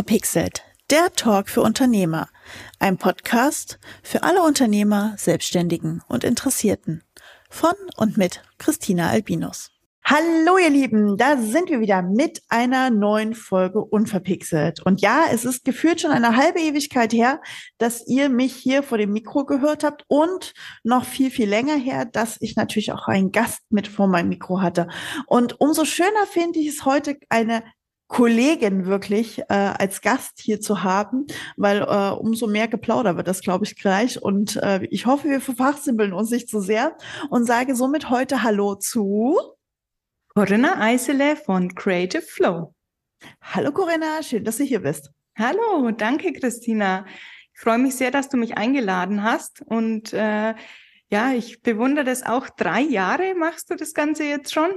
Unverpixelt, der Talk für Unternehmer. Ein Podcast für alle Unternehmer, Selbstständigen und Interessierten. Von und mit Christina Albinus. Hallo ihr Lieben, da sind wir wieder mit einer neuen Folge Unverpixelt. Und ja, es ist gefühlt schon eine halbe Ewigkeit her, dass ihr mich hier vor dem Mikro gehört habt und noch viel, viel länger her, dass ich natürlich auch einen Gast mit vor meinem Mikro hatte. Und umso schöner finde ich es heute, eine Kollegin wirklich äh, als Gast hier zu haben, weil äh, umso mehr geplaudert wird das, glaube ich, gleich. Und äh, ich hoffe, wir verfachsimpeln uns nicht zu so sehr und sage somit heute Hallo zu Corinna Eisele von Creative Flow. Hallo Corinna, schön, dass du hier bist. Hallo, danke Christina. Ich freue mich sehr, dass du mich eingeladen hast und äh, ja, ich bewundere das auch. Drei Jahre machst du das Ganze jetzt schon?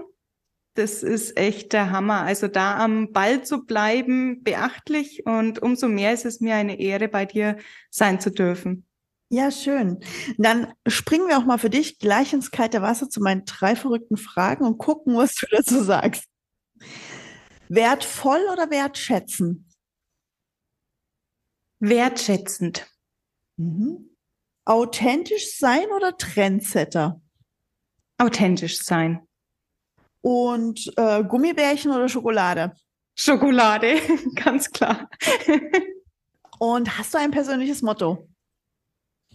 Das ist echt der Hammer. Also da am Ball zu bleiben, beachtlich und umso mehr ist es mir eine Ehre, bei dir sein zu dürfen. Ja, schön. Dann springen wir auch mal für dich gleich ins kalte Wasser zu meinen drei verrückten Fragen und gucken, was du dazu sagst. Wertvoll oder wertschätzen? Wertschätzend. Mhm. Authentisch sein oder Trendsetter? Authentisch sein. Und äh, Gummibärchen oder Schokolade? Schokolade, ganz klar. Und hast du ein persönliches Motto?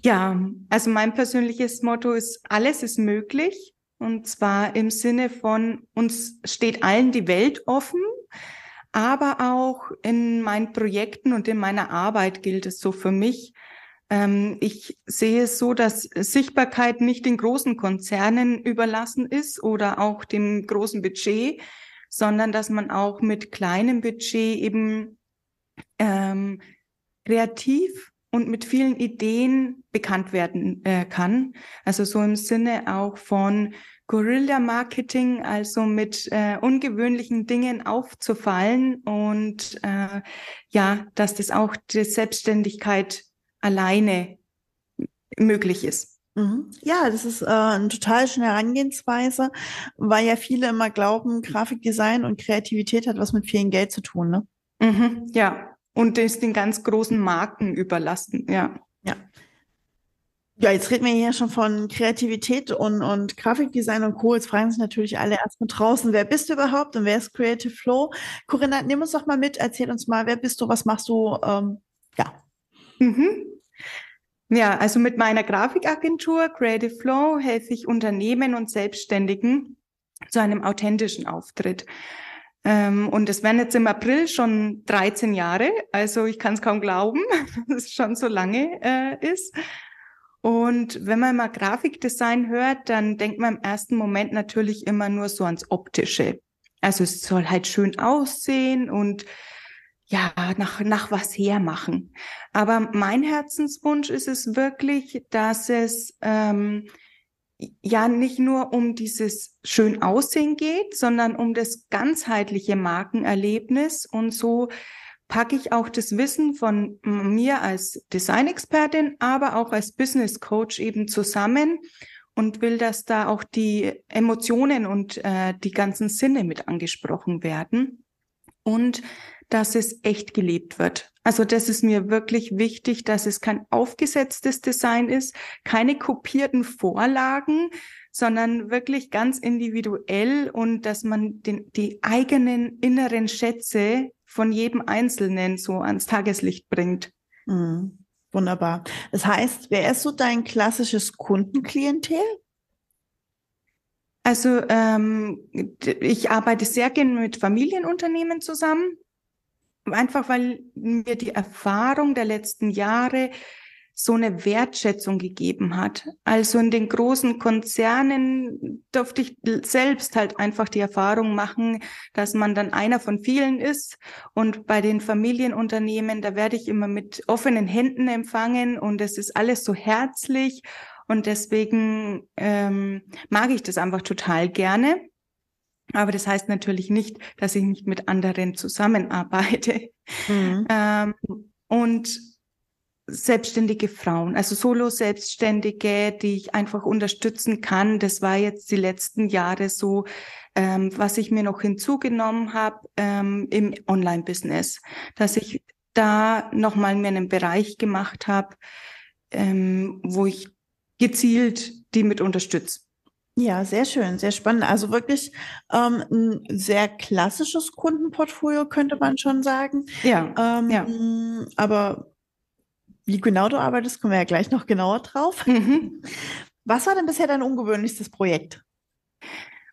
Ja, also mein persönliches Motto ist, alles ist möglich. Und zwar im Sinne von, uns steht allen die Welt offen, aber auch in meinen Projekten und in meiner Arbeit gilt es so für mich. Ähm, ich sehe es so, dass Sichtbarkeit nicht den großen Konzernen überlassen ist oder auch dem großen Budget, sondern dass man auch mit kleinem Budget eben ähm, kreativ und mit vielen Ideen bekannt werden äh, kann. Also so im Sinne auch von Guerilla Marketing, also mit äh, ungewöhnlichen Dingen aufzufallen und äh, ja, dass das auch die Selbstständigkeit alleine möglich ist. Mhm. Ja, das ist äh, eine total schöne Herangehensweise, weil ja viele immer glauben, Grafikdesign und Kreativität hat was mit vielen Geld zu tun, ne? Mhm, ja, und das den ganz großen Marken überlassen, ja. Ja. Ja, jetzt reden wir hier schon von Kreativität und, und Grafikdesign und Co. Jetzt fragen sich natürlich alle erstmal draußen, wer bist du überhaupt und wer ist Creative Flow? Corinna, nimm uns doch mal mit, erzähl uns mal, wer bist du, was machst du? Ähm, ja. Mhm. Ja, also mit meiner Grafikagentur Creative Flow helfe ich Unternehmen und Selbstständigen zu einem authentischen Auftritt. Ähm, und es werden jetzt im April schon 13 Jahre. Also ich kann es kaum glauben, dass es schon so lange äh, ist. Und wenn man mal Grafikdesign hört, dann denkt man im ersten Moment natürlich immer nur so ans Optische. Also es soll halt schön aussehen und ja, nach, nach was hermachen. Aber mein Herzenswunsch ist es wirklich, dass es ähm, ja nicht nur um dieses schön Aussehen geht, sondern um das ganzheitliche Markenerlebnis. Und so packe ich auch das Wissen von mir als Designexpertin, aber auch als Business Coach eben zusammen und will, dass da auch die Emotionen und äh, die ganzen Sinne mit angesprochen werden und dass es echt gelebt wird. Also das ist mir wirklich wichtig, dass es kein aufgesetztes Design ist, keine kopierten Vorlagen, sondern wirklich ganz individuell und dass man den, die eigenen inneren Schätze von jedem Einzelnen so ans Tageslicht bringt. Mhm. Wunderbar. Das heißt, wer ist so dein klassisches Kundenklientel? Also ähm, ich arbeite sehr gerne mit Familienunternehmen zusammen einfach weil mir die Erfahrung der letzten Jahre so eine Wertschätzung gegeben hat. Also in den großen Konzernen durfte ich selbst halt einfach die Erfahrung machen, dass man dann einer von vielen ist. Und bei den Familienunternehmen, da werde ich immer mit offenen Händen empfangen und es ist alles so herzlich. Und deswegen ähm, mag ich das einfach total gerne. Aber das heißt natürlich nicht, dass ich nicht mit anderen zusammenarbeite. Mhm. Ähm, und selbstständige Frauen, also Solo-Selbstständige, die ich einfach unterstützen kann. Das war jetzt die letzten Jahre so, ähm, was ich mir noch hinzugenommen habe ähm, im Online-Business, dass ich da nochmal mir einen Bereich gemacht habe, ähm, wo ich gezielt die mit unterstütze. Ja, sehr schön, sehr spannend. Also wirklich ähm, ein sehr klassisches Kundenportfolio, könnte man schon sagen. Ja, ähm, ja. Aber wie genau du arbeitest, kommen wir ja gleich noch genauer drauf. Mhm. Was war denn bisher dein ungewöhnlichstes Projekt?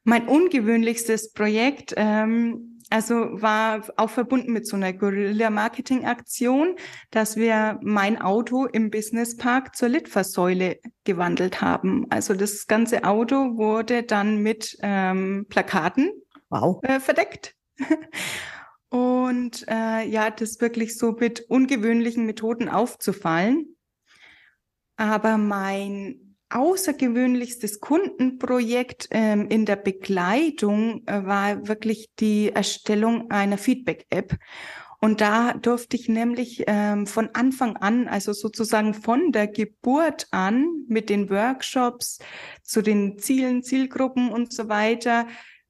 Mein ungewöhnlichstes Projekt, ähm, also war auch verbunden mit so einer Guerilla-Marketing-Aktion, dass wir mein Auto im Businesspark zur Litfaßsäule gewandelt haben. Also das ganze Auto wurde dann mit ähm, Plakaten wow. äh, verdeckt. Und äh, ja, das wirklich so mit ungewöhnlichen Methoden aufzufallen. Aber mein außergewöhnlichstes Kundenprojekt ähm, in der Begleitung äh, war wirklich die Erstellung einer Feedback-App. Und da durfte ich nämlich ähm, von Anfang an, also sozusagen von der Geburt an mit den Workshops zu den Zielen, Zielgruppen und so weiter,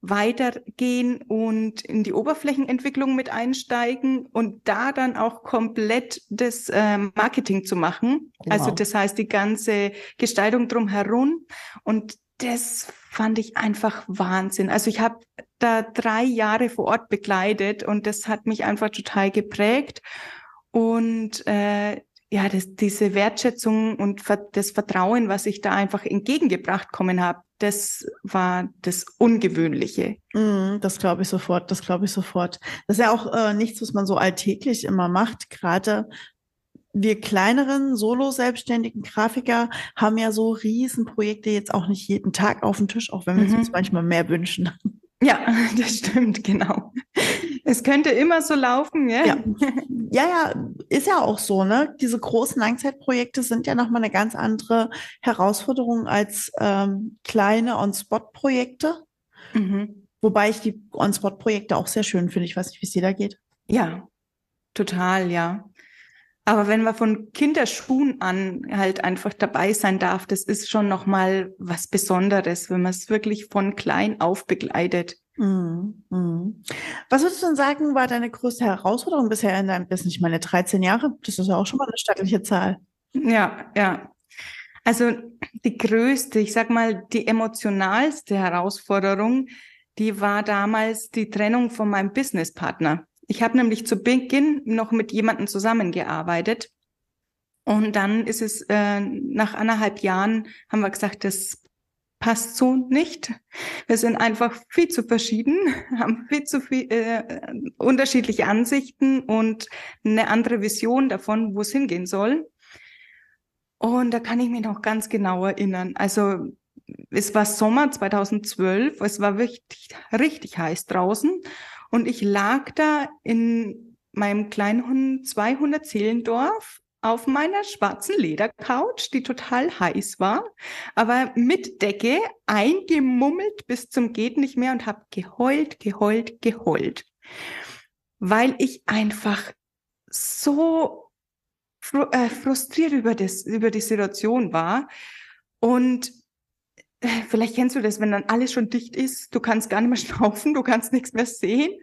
weitergehen und in die Oberflächenentwicklung mit einsteigen und da dann auch komplett das äh, Marketing zu machen. Genau. Also das heißt die ganze Gestaltung drumherum und das fand ich einfach Wahnsinn. Also ich habe da drei Jahre vor Ort begleitet und das hat mich einfach total geprägt und äh, ja, das, diese Wertschätzung und das Vertrauen, was ich da einfach entgegengebracht kommen habe, das war das Ungewöhnliche. Mm, das glaube ich sofort, das glaube ich sofort. Das ist ja auch äh, nichts, was man so alltäglich immer macht. Gerade wir kleineren Solo-selbstständigen Grafiker haben ja so Riesenprojekte jetzt auch nicht jeden Tag auf dem Tisch, auch wenn wir mhm. uns manchmal mehr wünschen. Ja, das stimmt, genau. Es könnte immer so laufen, ja? ja. Ja, ja, ist ja auch so, ne? Diese großen Langzeitprojekte sind ja nochmal eine ganz andere Herausforderung als ähm, kleine On-Spot-Projekte. Mhm. Wobei ich die On-Spot-Projekte auch sehr schön finde. Ich weiß nicht, wie es dir da geht. Ja, total, ja. Aber wenn man von Kinderschuhen an halt einfach dabei sein darf, das ist schon nochmal was Besonderes, wenn man es wirklich von klein auf begleitet. Mhm. Mhm. Was würdest du denn sagen, war deine größte Herausforderung bisher in deinem Business? Ich meine, 13 Jahre, das ist ja auch schon mal eine stattliche Zahl. Ja, ja. Also die größte, ich sag mal, die emotionalste Herausforderung, die war damals die Trennung von meinem Businesspartner. Ich habe nämlich zu Beginn noch mit jemandem zusammengearbeitet. Und dann ist es äh, nach anderthalb Jahren, haben wir gesagt, das passt so nicht. Wir sind einfach viel zu verschieden, haben viel zu viel äh, unterschiedliche Ansichten und eine andere Vision davon, wo es hingehen soll. Und da kann ich mich noch ganz genau erinnern. Also es war Sommer 2012, es war richtig, richtig heiß draußen und ich lag da in meinem kleinen 200 Seelendorf auf meiner schwarzen Ledercouch, die total heiß war, aber mit Decke eingemummelt bis zum geht nicht mehr und habe geheult, geheult, geheult, weil ich einfach so fr äh, frustriert über das über die Situation war. Und Vielleicht kennst du das, wenn dann alles schon dicht ist, du kannst gar nicht mehr schnaufen, du kannst nichts mehr sehen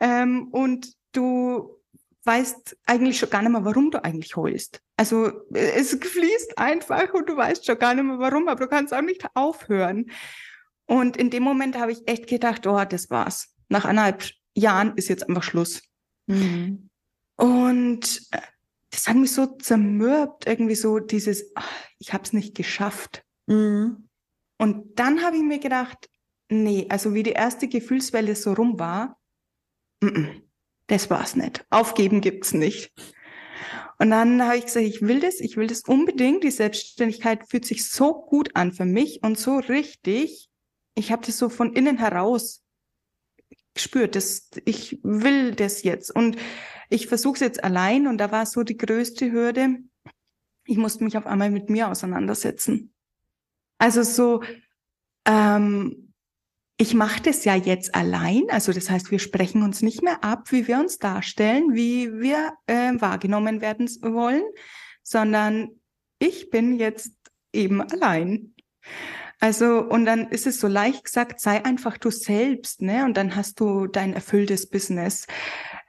ähm, und du weißt eigentlich schon gar nicht mehr, warum du eigentlich heulst. Also es fließt einfach und du weißt schon gar nicht mehr warum, aber du kannst auch nicht aufhören. Und in dem Moment habe ich echt gedacht, oh, das war's. Nach eineinhalb Jahren ist jetzt einfach Schluss. Mhm. Und äh, das hat mich so zermürbt, irgendwie so dieses, ach, ich habe es nicht geschafft. Mhm. Und dann habe ich mir gedacht, nee, also wie die erste Gefühlswelle so rum war, m das war's nicht. Aufgeben gibt's nicht. Und dann habe ich gesagt, ich will das, ich will das unbedingt. Die Selbstständigkeit fühlt sich so gut an für mich und so richtig. Ich habe das so von innen heraus gespürt, dass ich will das jetzt und ich versuche es jetzt allein und da war so die größte Hürde. Ich musste mich auf einmal mit mir auseinandersetzen. Also so, ähm, ich mache das ja jetzt allein. Also das heißt, wir sprechen uns nicht mehr ab, wie wir uns darstellen, wie wir äh, wahrgenommen werden wollen, sondern ich bin jetzt eben allein. Also, und dann ist es so leicht gesagt, sei einfach du selbst, ne? Und dann hast du dein erfülltes Business.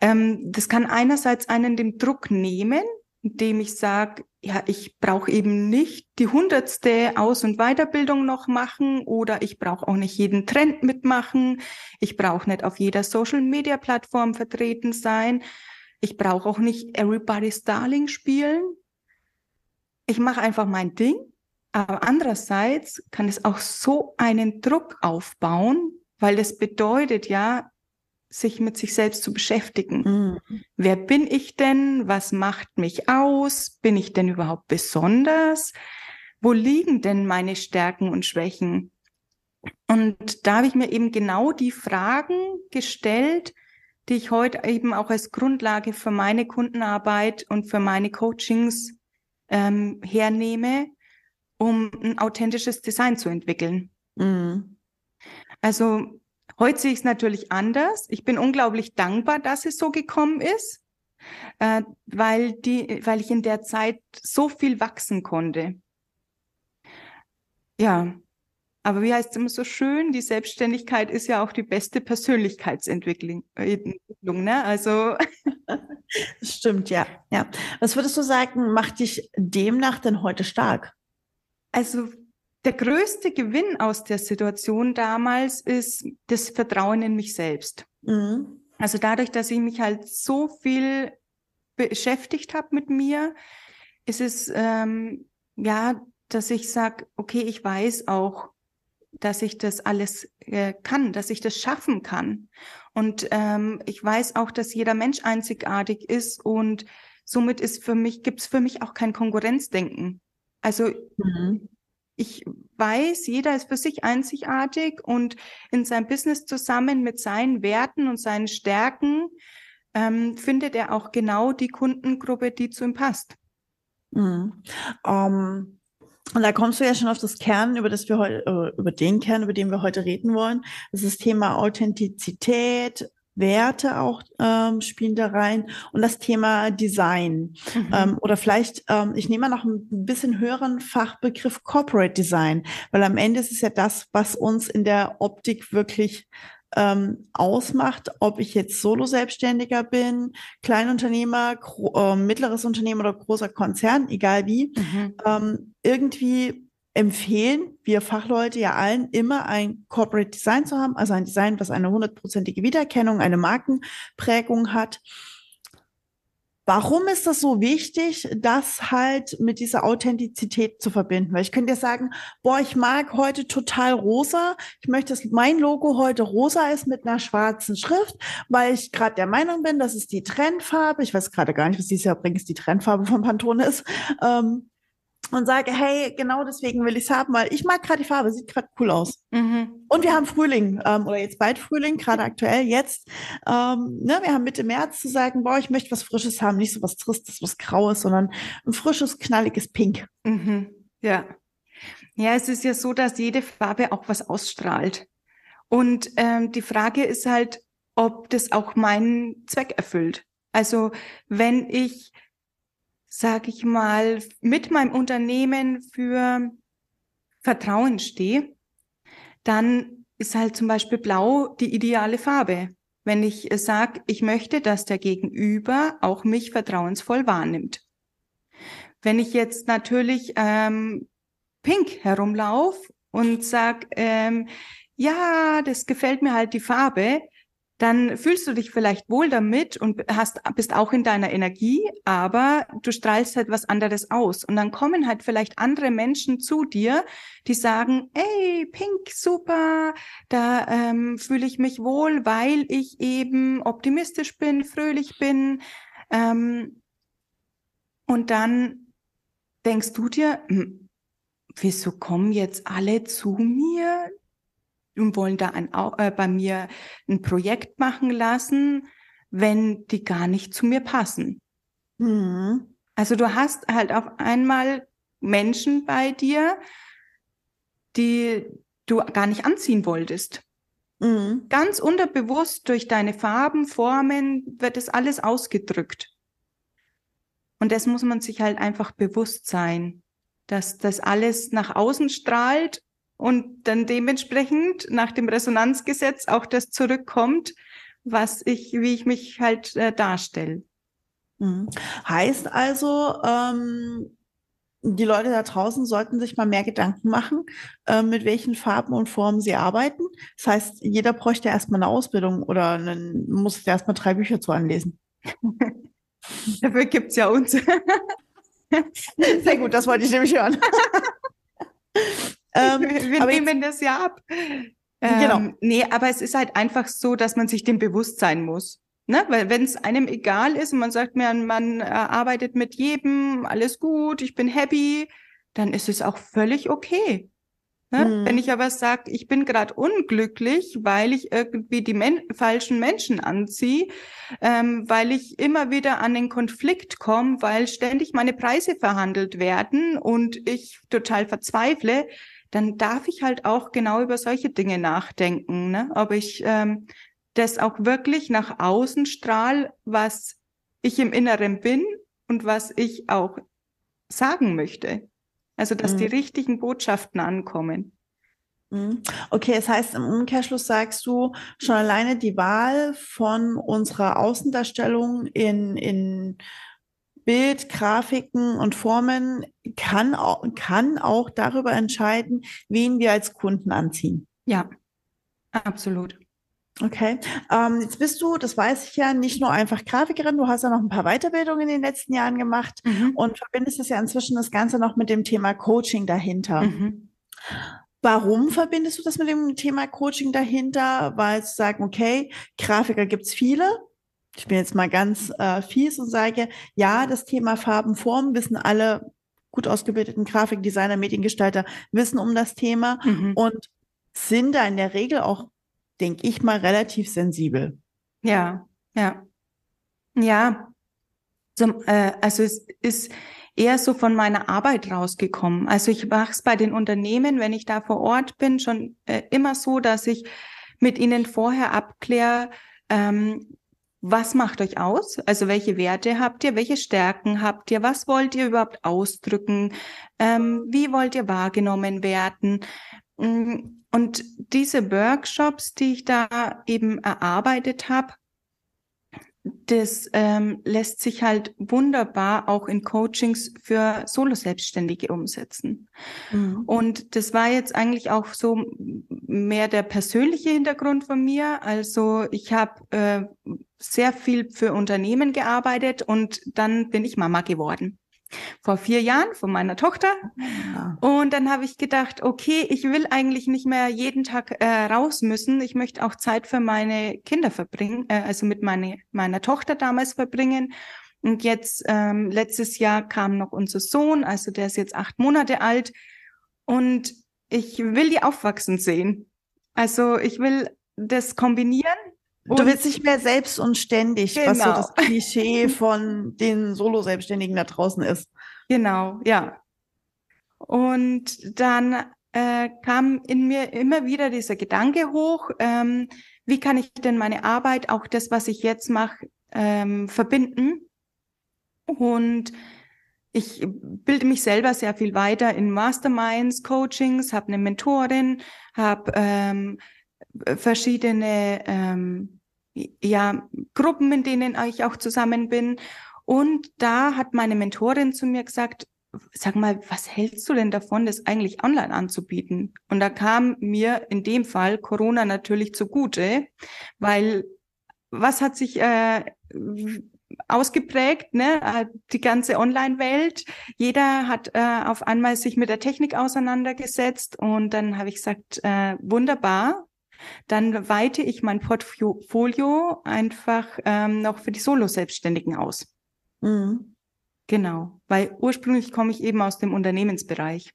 Ähm, das kann einerseits einen den Druck nehmen, indem ich sage, ja, ich brauche eben nicht die hundertste Aus- und Weiterbildung noch machen oder ich brauche auch nicht jeden Trend mitmachen. Ich brauche nicht auf jeder Social-Media-Plattform vertreten sein. Ich brauche auch nicht Everybody's Darling spielen. Ich mache einfach mein Ding. Aber andererseits kann es auch so einen Druck aufbauen, weil das bedeutet ja, sich mit sich selbst zu beschäftigen. Mhm. Wer bin ich denn? Was macht mich aus? Bin ich denn überhaupt besonders? Wo liegen denn meine Stärken und Schwächen? Und da habe ich mir eben genau die Fragen gestellt, die ich heute eben auch als Grundlage für meine Kundenarbeit und für meine Coachings ähm, hernehme, um ein authentisches Design zu entwickeln. Mhm. Also Heute sehe ich es natürlich anders. Ich bin unglaublich dankbar, dass es so gekommen ist, äh, weil, die, weil ich in der Zeit so viel wachsen konnte. Ja, aber wie heißt es immer so schön, die Selbstständigkeit ist ja auch die beste Persönlichkeitsentwicklung. Äh, ne? Also stimmt, ja. ja. Was würdest du sagen, macht dich demnach denn heute stark? Also der größte Gewinn aus der Situation damals ist das Vertrauen in mich selbst. Mhm. Also dadurch, dass ich mich halt so viel beschäftigt habe mit mir, ist es ähm, ja, dass ich sage, okay, ich weiß auch, dass ich das alles äh, kann, dass ich das schaffen kann. Und ähm, ich weiß auch, dass jeder Mensch einzigartig ist und somit ist für mich, gibt es für mich auch kein Konkurrenzdenken. Also mhm ich weiß, jeder ist für sich einzigartig und in seinem Business zusammen mit seinen Werten und seinen Stärken ähm, findet er auch genau die Kundengruppe, die zu ihm passt. Mhm. Um, ähm, und da kommst du ja schon auf das Kern, über das wir heute, äh, über den Kern, über den wir heute reden wollen. Das ist das Thema Authentizität, Werte auch ähm, spielen da rein und das Thema Design. Mhm. Ähm, oder vielleicht, ähm, ich nehme mal noch ein bisschen höheren Fachbegriff Corporate Design, weil am Ende ist es ja das, was uns in der Optik wirklich ähm, ausmacht, ob ich jetzt Solo-Selbstständiger bin, Kleinunternehmer, äh, mittleres Unternehmen oder großer Konzern, egal wie, mhm. ähm, irgendwie empfehlen wir Fachleute ja allen immer ein Corporate Design zu haben, also ein Design, was eine hundertprozentige Wiedererkennung, eine Markenprägung hat. Warum ist das so wichtig, das halt mit dieser Authentizität zu verbinden? Weil ich könnte ja sagen, boah, ich mag heute total rosa. Ich möchte, dass mein Logo heute rosa ist mit einer schwarzen Schrift, weil ich gerade der Meinung bin, das ist die Trendfarbe. Ich weiß gerade gar nicht, was dieses Jahr übrigens die Trendfarbe von Pantone ist. Ähm, und sage, hey, genau deswegen will ich es haben, weil ich mag gerade die Farbe, sieht gerade cool aus. Mhm. Und wir haben Frühling ähm, oder jetzt bald Frühling, gerade aktuell jetzt. Ähm, ne, wir haben Mitte März zu sagen, boah, ich möchte was Frisches haben, nicht so was Tristes, was Graues, sondern ein frisches, knalliges Pink. Mhm. Ja. Ja, es ist ja so, dass jede Farbe auch was ausstrahlt. Und ähm, die Frage ist halt, ob das auch meinen Zweck erfüllt. Also wenn ich sage ich mal, mit meinem Unternehmen für Vertrauen stehe, dann ist halt zum Beispiel Blau die ideale Farbe. Wenn ich sage, ich möchte, dass der Gegenüber auch mich vertrauensvoll wahrnimmt. Wenn ich jetzt natürlich ähm, pink herumlaufe und sag, ähm, ja, das gefällt mir halt die Farbe, dann fühlst du dich vielleicht wohl damit und hast, bist auch in deiner Energie, aber du strahlst halt was anderes aus. Und dann kommen halt vielleicht andere Menschen zu dir, die sagen, ey, Pink, super, da ähm, fühle ich mich wohl, weil ich eben optimistisch bin, fröhlich bin. Ähm, und dann denkst du dir, hm, wieso kommen jetzt alle zu mir? Und wollen da ein, äh, bei mir ein Projekt machen lassen, wenn die gar nicht zu mir passen. Mhm. Also du hast halt auf einmal Menschen bei dir, die du gar nicht anziehen wolltest. Mhm. Ganz unterbewusst durch deine Farben, Formen wird das alles ausgedrückt. Und das muss man sich halt einfach bewusst sein, dass das alles nach außen strahlt und dann dementsprechend nach dem Resonanzgesetz auch das zurückkommt, was ich, wie ich mich halt äh, darstelle. Mhm. Heißt also, ähm, die Leute da draußen sollten sich mal mehr Gedanken machen, äh, mit welchen Farben und Formen sie arbeiten. Das heißt, jeder bräuchte erstmal eine Ausbildung oder einen, muss erstmal drei Bücher zu anlesen. Dafür gibt es ja uns. Sehr gut, das wollte ich nämlich hören. ähm, wir nehmen das ja ab. Genau. Ähm, nee, aber es ist halt einfach so, dass man sich dem bewusst sein muss. Ne? Weil wenn es einem egal ist und man sagt mir, man äh, arbeitet mit jedem, alles gut, ich bin happy, dann ist es auch völlig okay. Ne? Mhm. Wenn ich aber sage, ich bin gerade unglücklich, weil ich irgendwie die men falschen Menschen anziehe, ähm, weil ich immer wieder an den Konflikt komme, weil ständig meine Preise verhandelt werden und ich total verzweifle, dann darf ich halt auch genau über solche Dinge nachdenken. Ne? Ob ich ähm, das auch wirklich nach außen strahl, was ich im Inneren bin und was ich auch sagen möchte. Also, dass mhm. die richtigen Botschaften ankommen. Mhm. Okay, das heißt, im Umkehrschluss sagst du, schon alleine die Wahl von unserer Außendarstellung in, in Bild, Grafiken und Formen kann auch, kann auch darüber entscheiden, wen wir als Kunden anziehen. Ja, absolut. Okay, ähm, jetzt bist du, das weiß ich ja, nicht nur einfach Grafikerin, du hast ja noch ein paar Weiterbildungen in den letzten Jahren gemacht mhm. und verbindest es ja inzwischen das Ganze noch mit dem Thema Coaching dahinter. Mhm. Warum verbindest du das mit dem Thema Coaching dahinter? Weil zu sagen, okay, Grafiker gibt's viele. Ich bin jetzt mal ganz äh, fies und sage, ja, das Thema Farben, Formen wissen alle gut ausgebildeten Grafikdesigner, Mediengestalter wissen um das Thema mhm. und sind da in der Regel auch denke ich mal, relativ sensibel. Ja, ja. Ja. Zum, äh, also es ist eher so von meiner Arbeit rausgekommen. Also ich mache es bei den Unternehmen, wenn ich da vor Ort bin, schon äh, immer so, dass ich mit ihnen vorher abkläre, ähm, was macht euch aus? Also welche Werte habt ihr? Welche Stärken habt ihr? Was wollt ihr überhaupt ausdrücken? Ähm, wie wollt ihr wahrgenommen werden? Mm, und diese Workshops, die ich da eben erarbeitet habe, das ähm, lässt sich halt wunderbar auch in Coachings für Solo-Selbstständige umsetzen. Mhm. Und das war jetzt eigentlich auch so mehr der persönliche Hintergrund von mir. Also ich habe äh, sehr viel für Unternehmen gearbeitet und dann bin ich Mama geworden vor vier Jahren von meiner Tochter. Ja. Und dann habe ich gedacht, okay, ich will eigentlich nicht mehr jeden Tag äh, raus müssen. Ich möchte auch Zeit für meine Kinder verbringen, äh, also mit meine, meiner Tochter damals verbringen. Und jetzt, ähm, letztes Jahr kam noch unser Sohn, also der ist jetzt acht Monate alt. Und ich will die aufwachsen sehen. Also ich will das kombinieren Du willst nicht mehr selbst und ständig, genau. was so genau. das Klischee von den Solo-Selbstständigen da draußen ist. Genau, ja. Und dann äh, kam in mir immer wieder dieser Gedanke hoch, ähm, wie kann ich denn meine Arbeit, auch das, was ich jetzt mache, ähm, verbinden? Und ich bilde mich selber sehr viel weiter in Masterminds, Coachings, habe eine Mentorin, habe ähm, verschiedene ähm, ja, Gruppen, in denen ich auch zusammen bin. Und da hat meine Mentorin zu mir gesagt, sag mal, was hältst du denn davon, das eigentlich online anzubieten? Und da kam mir in dem Fall Corona natürlich zugute, weil was hat sich äh, ausgeprägt, ne? Die ganze Online-Welt. Jeder hat äh, auf einmal sich mit der Technik auseinandergesetzt und dann habe ich gesagt, äh, wunderbar, dann weite ich mein Portfolio einfach ähm, noch für die Solo-Selbstständigen aus. Mhm. Genau, weil ursprünglich komme ich eben aus dem Unternehmensbereich.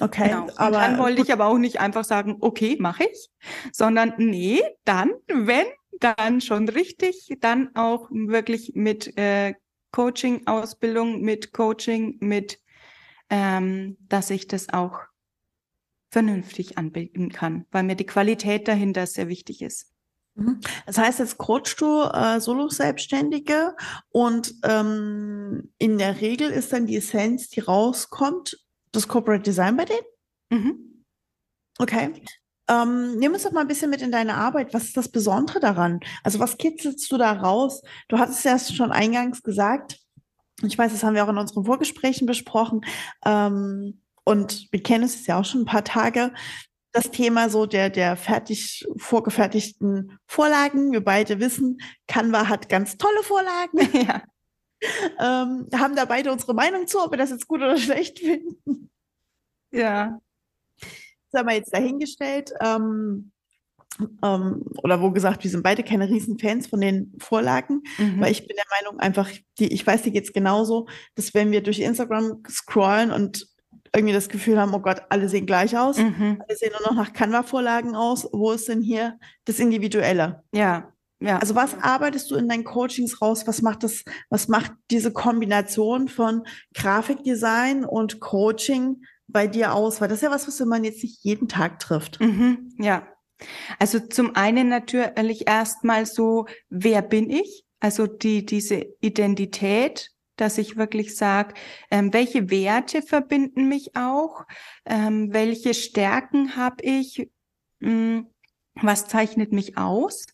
Okay, genau. aber dann wollte ich aber auch nicht einfach sagen, okay, mache ich, sondern nee, dann, wenn, dann schon richtig, dann auch wirklich mit äh, Coaching, Ausbildung, mit Coaching, mit, ähm, dass ich das auch vernünftig anbieten kann, weil mir die Qualität dahinter sehr wichtig ist. Mhm. Das heißt, jetzt coachst du äh, Solo-Selbstständige und ähm, in der Regel ist dann die Essenz, die rauskommt, das Corporate Design bei denen? Mhm. Okay. Ähm, nimm uns doch mal ein bisschen mit in deine Arbeit. Was ist das Besondere daran? Also was kitzelst du da raus? Du hattest ja schon eingangs gesagt, ich weiß, das haben wir auch in unseren Vorgesprächen besprochen, ähm, und wir kennen es ja auch schon ein paar Tage, das Thema so der, der fertig vorgefertigten Vorlagen. Wir beide wissen, Canva hat ganz tolle Vorlagen. Ja. ähm, haben da beide unsere Meinung zu, ob wir das jetzt gut oder schlecht finden. Ja. Das haben wir jetzt dahingestellt. Ähm, ähm, oder wo gesagt, wir sind beide keine riesen Fans von den Vorlagen, mhm. weil ich bin der Meinung einfach, die, ich weiß, dir geht es genauso, dass wenn wir durch Instagram scrollen und irgendwie das Gefühl haben, oh Gott, alle sehen gleich aus. Mhm. Alle sehen nur noch nach Canva-Vorlagen aus. Wo ist denn hier das Individuelle? Ja. Ja. Also was arbeitest du in deinen Coachings raus? Was macht das, was macht diese Kombination von Grafikdesign und Coaching bei dir aus? Weil das ist ja was, was man jetzt nicht jeden Tag trifft. Mhm, ja. Also zum einen natürlich erstmal so, wer bin ich? Also die, diese Identität, dass ich wirklich sage, ähm, welche Werte verbinden mich auch, ähm, welche Stärken habe ich, mh, hm, was zeichnet mich aus.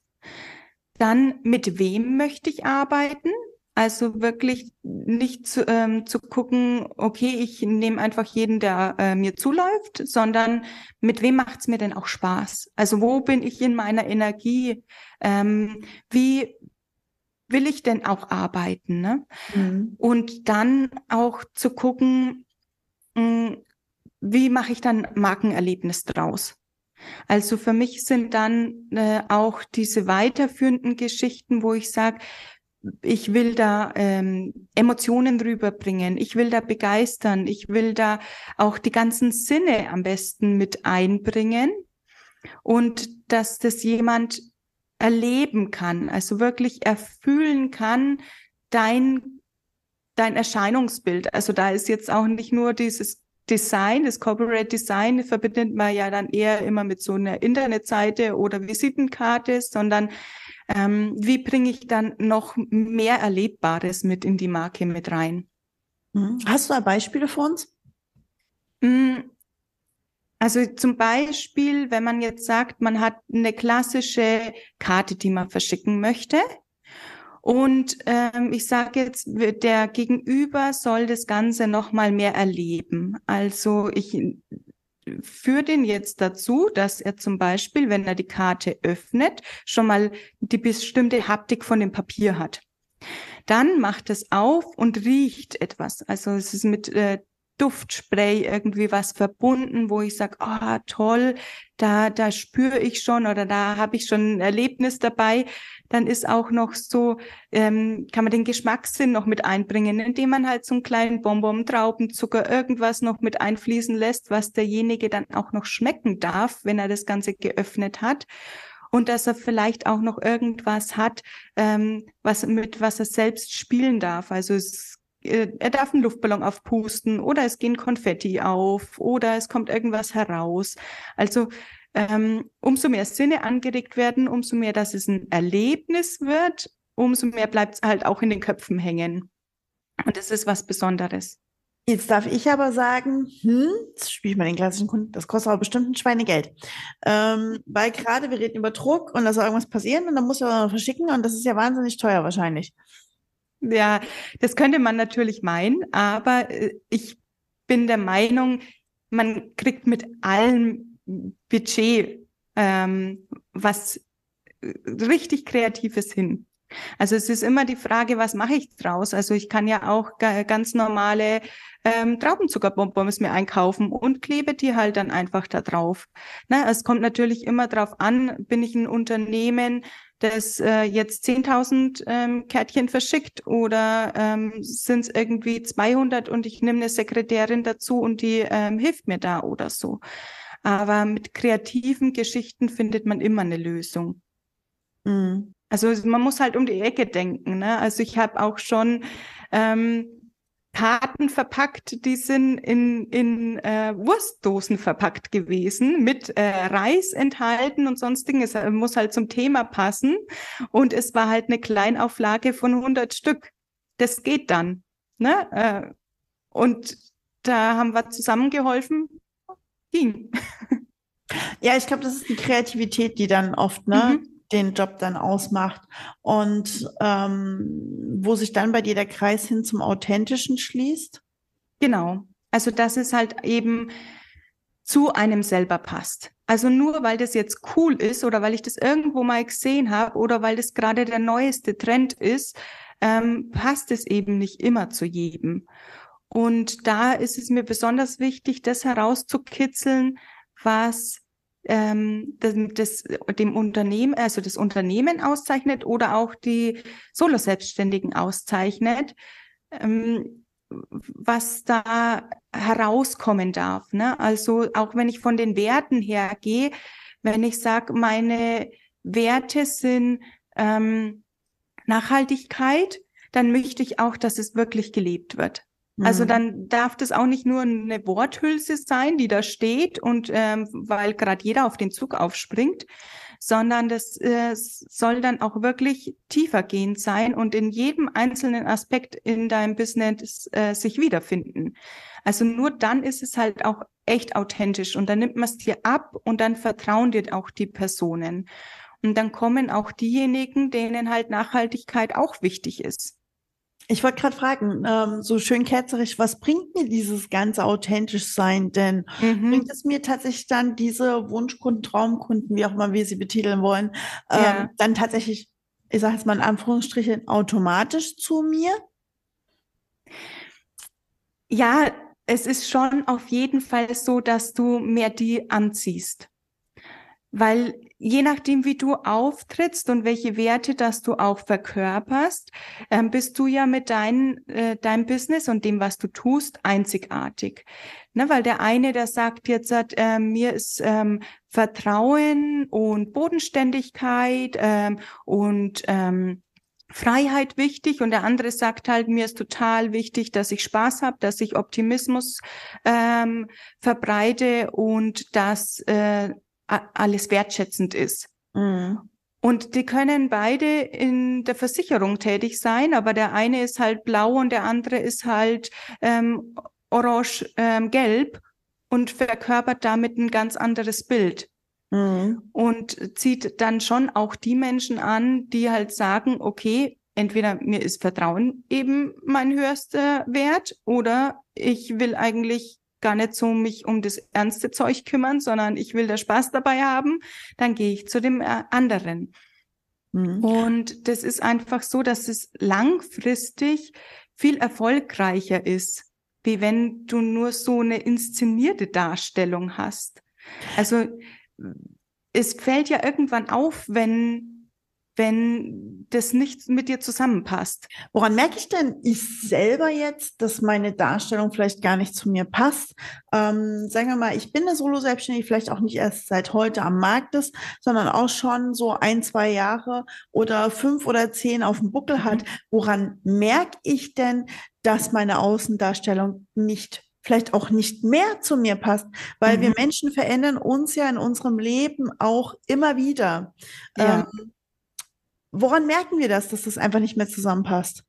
Dann, mit wem möchte ich arbeiten? Also wirklich nicht zu, ähm, zu gucken, okay, ich nehme einfach jeden, der äh, mir zuläuft, sondern mit wem macht es mir denn auch Spaß? Also wo bin ich in meiner Energie? Ähm, wie will ich denn auch arbeiten? Ne? Mhm. Und dann auch zu gucken, hm, wie mache ich dann Markenerlebnis draus? Also für mich sind dann äh, auch diese weiterführenden Geschichten, wo ich sage, ich will da ähm, Emotionen rüberbringen, ich will da begeistern, ich will da auch die ganzen Sinne am besten mit einbringen und dass das jemand erleben kann, also wirklich erfüllen kann, dein, dein Erscheinungsbild. Also da ist jetzt auch nicht nur dieses Design, das Corporate Design verbindet man ja dann eher immer mit so einer Internetseite oder Visitenkarte, sondern ähm, wie bringe ich dann noch mehr Erlebbares mit in die Marke mit rein? Mhm. Hast du da Beispiele für uns? Also zum Beispiel, wenn man jetzt sagt, man hat eine klassische Karte, die man verschicken möchte. Und ähm, ich sage jetzt, der Gegenüber soll das Ganze nochmal mehr erleben. Also ich führe den jetzt dazu, dass er zum Beispiel, wenn er die Karte öffnet, schon mal die bestimmte Haptik von dem Papier hat. Dann macht es auf und riecht etwas. Also es ist mit äh, Duftspray irgendwie was verbunden, wo ich sage, ah oh, toll, da da spüre ich schon oder da habe ich schon ein Erlebnis dabei. Dann ist auch noch so, ähm, kann man den Geschmackssinn noch mit einbringen, indem man halt so einen kleinen Bonbon, Traubenzucker, irgendwas noch mit einfließen lässt, was derjenige dann auch noch schmecken darf, wenn er das Ganze geöffnet hat und dass er vielleicht auch noch irgendwas hat, ähm, was mit was er selbst spielen darf. Also es äh, er darf einen Luftballon aufpusten oder es gehen Konfetti auf oder es kommt irgendwas heraus. Also ähm, umso mehr Sinne angeregt werden, umso mehr, dass es ein Erlebnis wird, umso mehr bleibt es halt auch in den Köpfen hängen. Und das ist was Besonderes. Jetzt darf ich aber sagen, hm, jetzt spiele ich mal den klassischen Kunden, das kostet aber bestimmt ein Schweinegeld. Ähm, weil gerade wir reden über Druck und da soll irgendwas passieren und dann muss er verschicken und das ist ja wahnsinnig teuer wahrscheinlich. Ja, das könnte man natürlich meinen, aber äh, ich bin der Meinung, man kriegt mit allem Budget ähm, was äh, richtig Kreatives hin. Also es ist immer die Frage, was mache ich draus? Also ich kann ja auch ganz normale ähm, Traubenzuckerbonbons mir einkaufen und klebe die halt dann einfach da drauf. Na, es kommt natürlich immer drauf an, bin ich ein Unternehmen, das äh, jetzt 10.000 ähm, Kärtchen verschickt oder ähm, sind es irgendwie 200 und ich nehme eine Sekretärin dazu und die ähm, hilft mir da oder so. Aber mit kreativen Geschichten findet man immer eine Lösung. Mhm. Also man muss halt um die Ecke denken. Ne? Also ich habe auch schon ähm, Karten verpackt, die sind in, in äh, Wurstdosen verpackt gewesen, mit äh, Reis enthalten und sonstigen. Es äh, muss halt zum Thema passen. Und es war halt eine Kleinauflage von 100 Stück. Das geht dann. Ne? Äh, und da haben wir zusammengeholfen. Ging. Ja, ich glaube, das ist die Kreativität, die dann oft ne, mhm. Den Job dann ausmacht. Und ähm, wo sich dann bei dir der Kreis hin zum Authentischen schließt? Genau. Also, dass es halt eben zu einem selber passt. Also nur weil das jetzt cool ist oder weil ich das irgendwo mal gesehen habe oder weil das gerade der neueste Trend ist, ähm, passt es eben nicht immer zu jedem. Und da ist es mir besonders wichtig, das herauszukitzeln, was ähm, das, das, dem Unternehmen, also das Unternehmen auszeichnet oder auch die Solo-Selbstständigen auszeichnet. Ähm, was da herauskommen darf. Ne? Also auch wenn ich von den Werten her gehe, wenn ich sage, meine Werte sind ähm, Nachhaltigkeit, dann möchte ich auch, dass es wirklich gelebt wird. Also mhm. dann darf das auch nicht nur eine Worthülse sein, die da steht und ähm, weil gerade jeder auf den Zug aufspringt, sondern das äh, soll dann auch wirklich tiefergehend sein und in jedem einzelnen Aspekt in deinem Business äh, sich wiederfinden. Also nur dann ist es halt auch echt authentisch und dann nimmt man es dir ab und dann vertrauen dir auch die Personen. Und dann kommen auch diejenigen, denen halt Nachhaltigkeit auch wichtig ist. Ich wollte gerade fragen, ähm, so schön ketzerig, was bringt mir dieses ganze authentisch sein denn? Mhm. Bringt es mir tatsächlich dann diese Wunschkunden, Traumkunden, wie auch immer wir sie betiteln wollen, ähm, ja. dann tatsächlich, ich sage jetzt mal in Anführungsstrichen, automatisch zu mir? Ja, es ist schon auf jeden Fall so, dass du mehr die anziehst. Weil je nachdem, wie du auftrittst und welche Werte das du auch verkörperst, ähm, bist du ja mit dein, äh, deinem Business und dem, was du tust, einzigartig. Ne, weil der eine, der sagt jetzt, äh, mir ist ähm, Vertrauen und Bodenständigkeit ähm, und ähm, Freiheit wichtig und der andere sagt halt, mir ist total wichtig, dass ich Spaß habe, dass ich Optimismus ähm, verbreite und dass äh, alles wertschätzend ist. Mhm. Und die können beide in der Versicherung tätig sein, aber der eine ist halt blau und der andere ist halt ähm, orange-gelb ähm, und verkörpert damit ein ganz anderes Bild. Mhm. Und zieht dann schon auch die Menschen an, die halt sagen, okay, entweder mir ist Vertrauen eben mein höchster Wert oder ich will eigentlich gar nicht so mich um das ernste Zeug kümmern, sondern ich will da Spaß dabei haben, dann gehe ich zu dem äh, anderen. Mhm. Und das ist einfach so, dass es langfristig viel erfolgreicher ist, wie wenn du nur so eine inszenierte Darstellung hast. Also es fällt ja irgendwann auf, wenn wenn das nicht mit dir zusammenpasst. Woran merke ich denn ich selber jetzt, dass meine Darstellung vielleicht gar nicht zu mir passt? Ähm, sagen wir mal, ich bin eine Solo-Selbstständige, vielleicht auch nicht erst seit heute am Markt ist, sondern auch schon so ein, zwei Jahre oder fünf oder zehn auf dem Buckel hat. Mhm. Woran merke ich denn, dass meine Außendarstellung nicht vielleicht auch nicht mehr zu mir passt, weil mhm. wir Menschen verändern uns ja in unserem Leben auch immer wieder. Ja. Ähm, Woran merken wir das, dass das einfach nicht mehr zusammenpasst?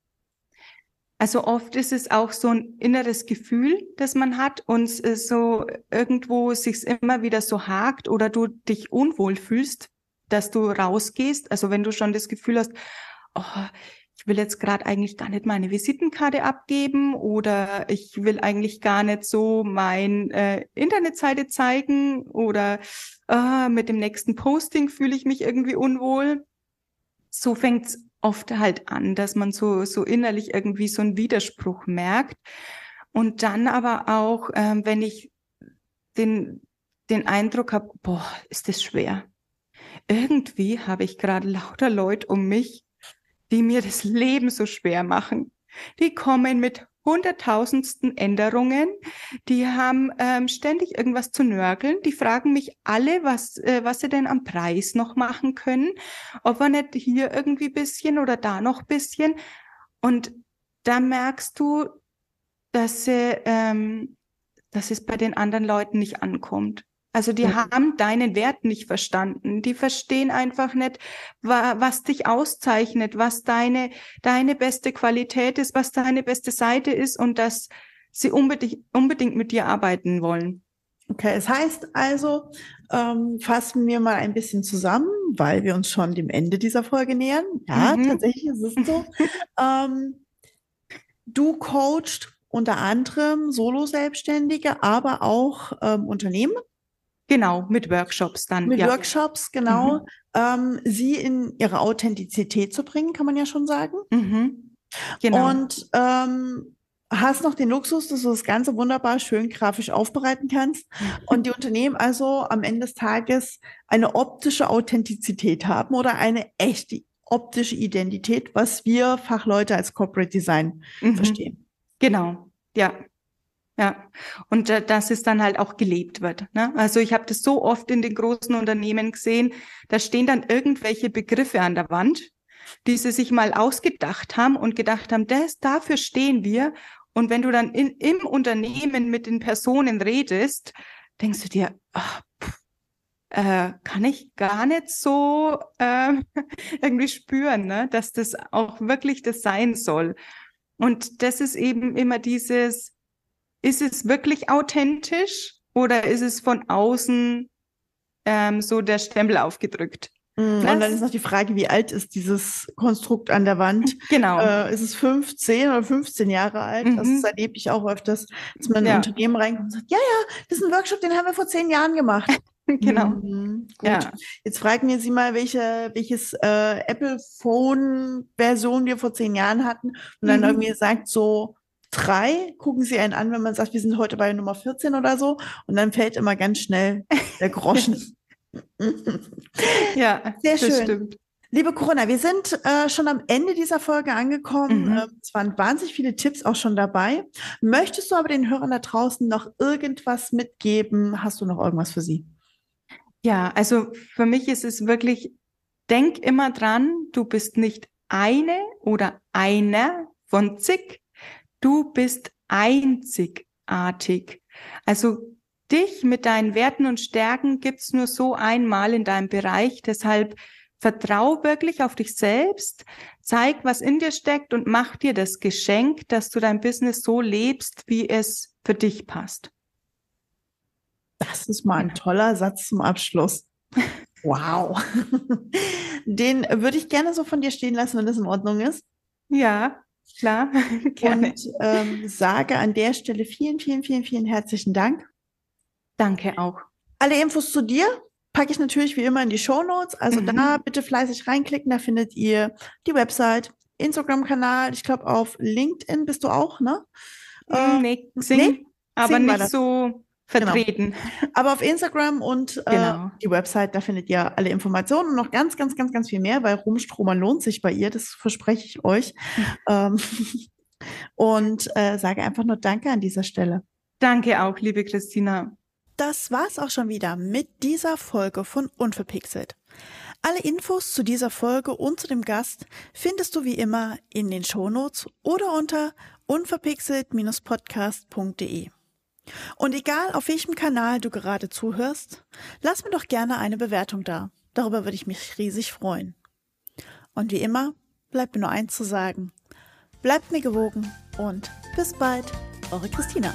Also oft ist es auch so ein inneres Gefühl, das man hat und so irgendwo sich immer wieder so hakt oder du dich unwohl fühlst, dass du rausgehst. Also wenn du schon das Gefühl hast, oh, ich will jetzt gerade eigentlich gar nicht meine Visitenkarte abgeben oder ich will eigentlich gar nicht so mein äh, Internetseite zeigen oder äh, mit dem nächsten Posting fühle ich mich irgendwie unwohl so fängt's oft halt an, dass man so, so innerlich irgendwie so einen Widerspruch merkt. Und dann aber auch, ähm, wenn ich den, den Eindruck habe, boah, ist das schwer. Irgendwie habe ich gerade lauter Leute um mich, die mir das Leben so schwer machen. Die kommen mit hunderttausendsten Änderungen. Die haben ähm, ständig irgendwas zu nörgeln. Die fragen mich alle, was, äh, was sie denn am Preis noch machen können. Ob wir nicht hier irgendwie bisschen oder da noch bisschen. Und da merkst du, dass, sie, ähm, dass es bei den anderen Leuten nicht ankommt. Also die haben deinen Wert nicht verstanden. Die verstehen einfach nicht, was dich auszeichnet, was deine, deine beste Qualität ist, was deine beste Seite ist und dass sie unbedingt, unbedingt mit dir arbeiten wollen. Okay, es heißt also, ähm, fassen wir mal ein bisschen zusammen, weil wir uns schon dem Ende dieser Folge nähern. Ja, mhm. tatsächlich ist es so. ähm, du coachst unter anderem Solo-Selbstständige, aber auch ähm, Unternehmen. Genau, mit Workshops dann. Mit ja. Workshops, genau. Mhm. Ähm, sie in ihre Authentizität zu bringen, kann man ja schon sagen. Mhm. Genau. Und ähm, hast noch den Luxus, dass du das Ganze wunderbar schön grafisch aufbereiten kannst und die Unternehmen also am Ende des Tages eine optische Authentizität haben oder eine echte optische Identität, was wir Fachleute als Corporate Design mhm. verstehen. Genau, ja. Ja, und äh, dass es dann halt auch gelebt wird. Ne? Also ich habe das so oft in den großen Unternehmen gesehen, da stehen dann irgendwelche Begriffe an der Wand, die sie sich mal ausgedacht haben und gedacht haben, das, dafür stehen wir. Und wenn du dann in, im Unternehmen mit den Personen redest, denkst du dir, ach, pff, äh, kann ich gar nicht so äh, irgendwie spüren, ne? dass das auch wirklich das sein soll. Und das ist eben immer dieses, ist es wirklich authentisch oder ist es von außen ähm, so der Stempel aufgedrückt? Mhm. Und dann ist noch die Frage, wie alt ist dieses Konstrukt an der Wand? Genau. Äh, ist es 15 oder 15 Jahre alt? Mhm. Das erlebe ich auch öfters, dass man in ein Unternehmen reinkommt und sagt, ja, ja, das ist ein Workshop, den haben wir vor zehn Jahren gemacht. genau. Mhm, ja. Jetzt fragen wir Sie mal, welche, welches äh, Apple Phone-Version wir vor zehn Jahren hatten. Und dann mhm. irgendwie sagt so drei, gucken Sie einen an, wenn man sagt, wir sind heute bei Nummer 14 oder so. Und dann fällt immer ganz schnell der Groschen. ja, sehr schön. Stimmt. Liebe Corona, wir sind äh, schon am Ende dieser Folge angekommen. Mhm. Äh, es waren wahnsinnig viele Tipps auch schon dabei. Möchtest du aber den Hörern da draußen noch irgendwas mitgeben? Hast du noch irgendwas für sie? Ja, also für mich ist es wirklich, denk immer dran, du bist nicht eine oder einer von zig. Du bist einzigartig. Also dich mit deinen Werten und Stärken gibt's nur so einmal in deinem Bereich. Deshalb vertrau wirklich auf dich selbst, zeig, was in dir steckt und mach dir das Geschenk, dass du dein Business so lebst, wie es für dich passt. Das ist mal ein toller Satz zum Abschluss. Wow. Den würde ich gerne so von dir stehen lassen, wenn das in Ordnung ist. Ja, klar. Gerne. Und ähm, sage an der Stelle vielen, vielen, vielen, vielen herzlichen Dank. Danke auch. Alle Infos zu dir packe ich natürlich wie immer in die Show Notes. Also mhm. da bitte fleißig reinklicken. Da findet ihr die Website, Instagram-Kanal. Ich glaube, auf LinkedIn bist du auch, ne? Äh, nee, Xing, nee? aber Xing nicht so. Vertreten. Genau. Aber auf Instagram und äh, genau. die Website, da findet ihr alle Informationen und noch ganz, ganz, ganz, ganz viel mehr, weil Rumstromern lohnt sich bei ihr, das verspreche ich euch. ähm, und äh, sage einfach nur Danke an dieser Stelle. Danke auch, liebe Christina. Das war's auch schon wieder mit dieser Folge von Unverpixelt. Alle Infos zu dieser Folge und zu dem Gast findest du wie immer in den Shownotes oder unter unverpixelt-podcast.de. Und egal auf welchem Kanal du gerade zuhörst, lass mir doch gerne eine Bewertung da. Darüber würde ich mich riesig freuen. Und wie immer, bleibt mir nur eins zu sagen. Bleibt mir gewogen und bis bald, eure Christina.